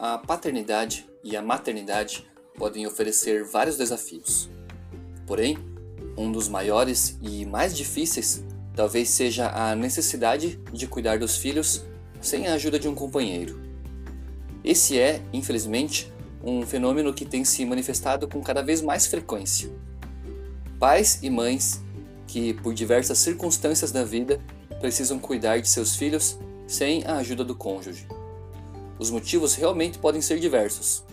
A paternidade e a maternidade podem oferecer vários desafios. Porém, um dos maiores e mais difíceis talvez seja a necessidade de cuidar dos filhos sem a ajuda de um companheiro. Esse é, infelizmente, um fenômeno que tem se manifestado com cada vez mais frequência. Pais e mães que, por diversas circunstâncias da vida, precisam cuidar de seus filhos sem a ajuda do cônjuge. Os motivos realmente podem ser diversos: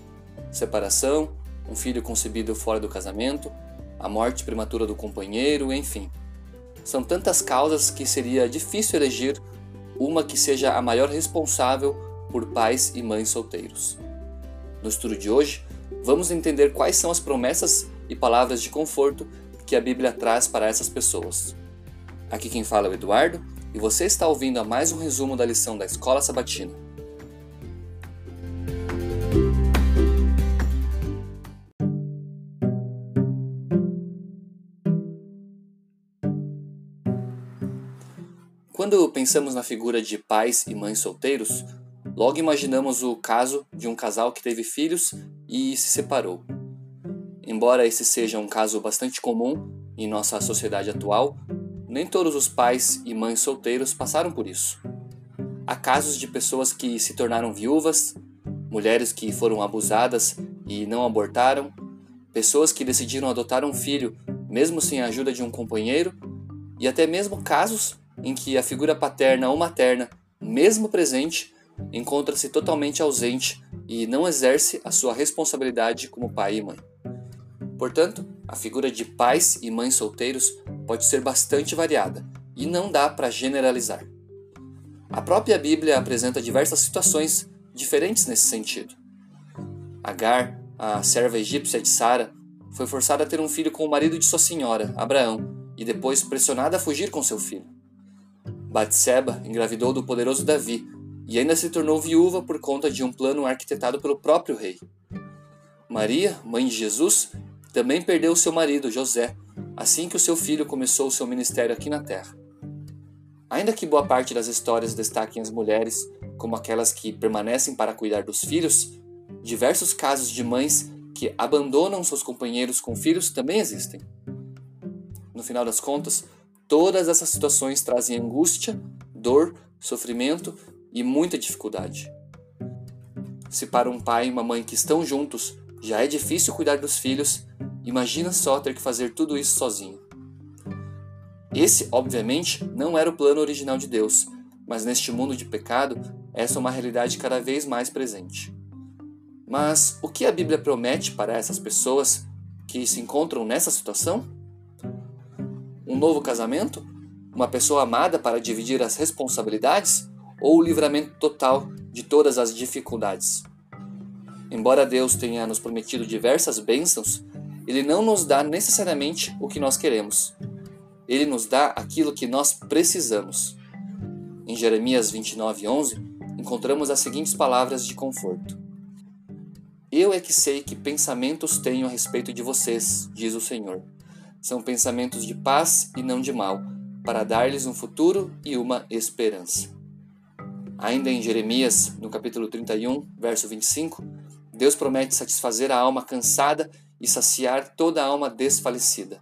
separação, um filho concebido fora do casamento, a morte prematura do companheiro, enfim. São tantas causas que seria difícil eleger uma que seja a maior responsável por pais e mães solteiros. No estudo de hoje, vamos entender quais são as promessas e palavras de conforto que a Bíblia traz para essas pessoas. Aqui quem fala é o Eduardo e você está ouvindo a mais um resumo da lição da Escola Sabatina. Quando pensamos na figura de pais e mães solteiros, logo imaginamos o caso de um casal que teve filhos e se separou. Embora esse seja um caso bastante comum em nossa sociedade atual, nem todos os pais e mães solteiros passaram por isso. Há casos de pessoas que se tornaram viúvas, mulheres que foram abusadas e não abortaram, pessoas que decidiram adotar um filho mesmo sem a ajuda de um companheiro, e até mesmo casos em que a figura paterna ou materna, mesmo presente, encontra-se totalmente ausente e não exerce a sua responsabilidade como pai e mãe. Portanto, a figura de pais e mães solteiros pode ser bastante variada e não dá para generalizar. A própria Bíblia apresenta diversas situações diferentes nesse sentido. Agar, a serva egípcia de Sara, foi forçada a ter um filho com o marido de sua senhora, Abraão, e depois pressionada a fugir com seu filho. Batseba engravidou do poderoso Davi e ainda se tornou viúva por conta de um plano arquitetado pelo próprio rei. Maria, mãe de Jesus, também perdeu seu marido, José, assim que o seu filho começou o seu ministério aqui na terra. Ainda que boa parte das histórias destaquem as mulheres como aquelas que permanecem para cuidar dos filhos, diversos casos de mães que abandonam seus companheiros com filhos também existem. No final das contas, Todas essas situações trazem angústia, dor, sofrimento e muita dificuldade. Se para um pai e uma mãe que estão juntos já é difícil cuidar dos filhos, imagina só ter que fazer tudo isso sozinho. Esse, obviamente, não era o plano original de Deus, mas neste mundo de pecado, essa é uma realidade cada vez mais presente. Mas o que a Bíblia promete para essas pessoas que se encontram nessa situação? Um novo casamento? Uma pessoa amada para dividir as responsabilidades? Ou o livramento total de todas as dificuldades? Embora Deus tenha nos prometido diversas bênçãos, Ele não nos dá necessariamente o que nós queremos. Ele nos dá aquilo que nós precisamos. Em Jeremias 29:11 encontramos as seguintes palavras de conforto: Eu é que sei que pensamentos tenho a respeito de vocês, diz o Senhor são pensamentos de paz e não de mal, para dar-lhes um futuro e uma esperança. Ainda em Jeremias, no capítulo 31, verso 25, Deus promete satisfazer a alma cansada e saciar toda a alma desfalecida.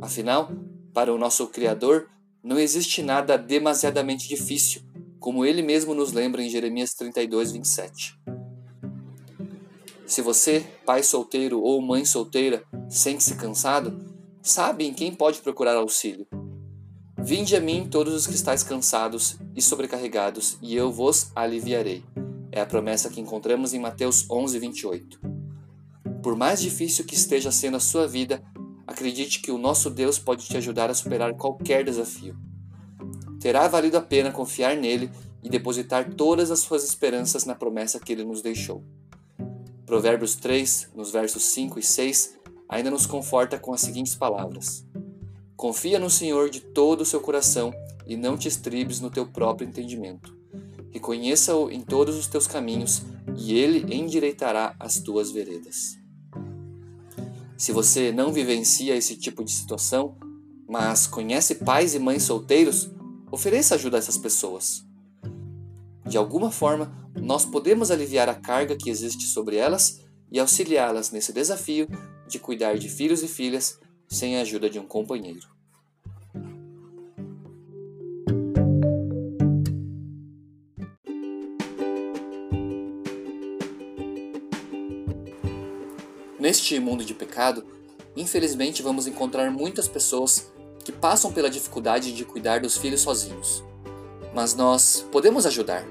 Afinal, para o nosso Criador, não existe nada demasiadamente difícil, como ele mesmo nos lembra em Jeremias 32, 27. Se você, pai solteiro ou mãe solteira, sente-se cansado, sabe em quem pode procurar auxílio. Vinde a mim todos os que estáis cansados e sobrecarregados, e eu vos aliviarei. É a promessa que encontramos em Mateus 11, 28. Por mais difícil que esteja sendo a sua vida, acredite que o nosso Deus pode te ajudar a superar qualquer desafio. Terá valido a pena confiar nele e depositar todas as suas esperanças na promessa que ele nos deixou. Provérbios 3, nos versos 5 e 6, ainda nos conforta com as seguintes palavras: Confia no Senhor de todo o seu coração e não te estribes no teu próprio entendimento. Reconheça-o em todos os teus caminhos e ele endireitará as tuas veredas. Se você não vivencia esse tipo de situação, mas conhece pais e mães solteiros, ofereça ajuda a essas pessoas. De alguma forma, nós podemos aliviar a carga que existe sobre elas e auxiliá-las nesse desafio de cuidar de filhos e filhas sem a ajuda de um companheiro. Neste mundo de pecado, infelizmente vamos encontrar muitas pessoas que passam pela dificuldade de cuidar dos filhos sozinhos. Mas nós podemos ajudar.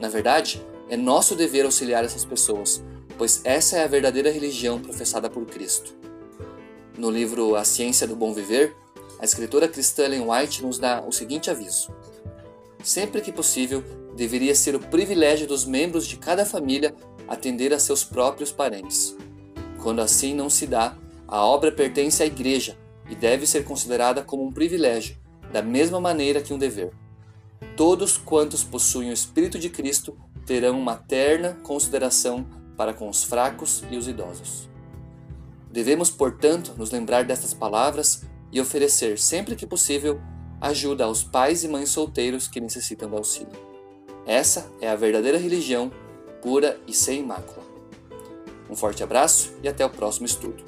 Na verdade, é nosso dever auxiliar essas pessoas, pois essa é a verdadeira religião professada por Cristo. No livro A Ciência do Bom Viver, a escritora cristã Ellen White nos dá o seguinte aviso: Sempre que possível, deveria ser o privilégio dos membros de cada família atender a seus próprios parentes. Quando assim não se dá, a obra pertence à igreja e deve ser considerada como um privilégio, da mesma maneira que um dever. Todos quantos possuem o Espírito de Cristo terão uma terna consideração para com os fracos e os idosos. Devemos, portanto, nos lembrar destas palavras e oferecer, sempre que possível, ajuda aos pais e mães solteiros que necessitam de auxílio. Essa é a verdadeira religião, pura e sem mácula. Um forte abraço e até o próximo estudo.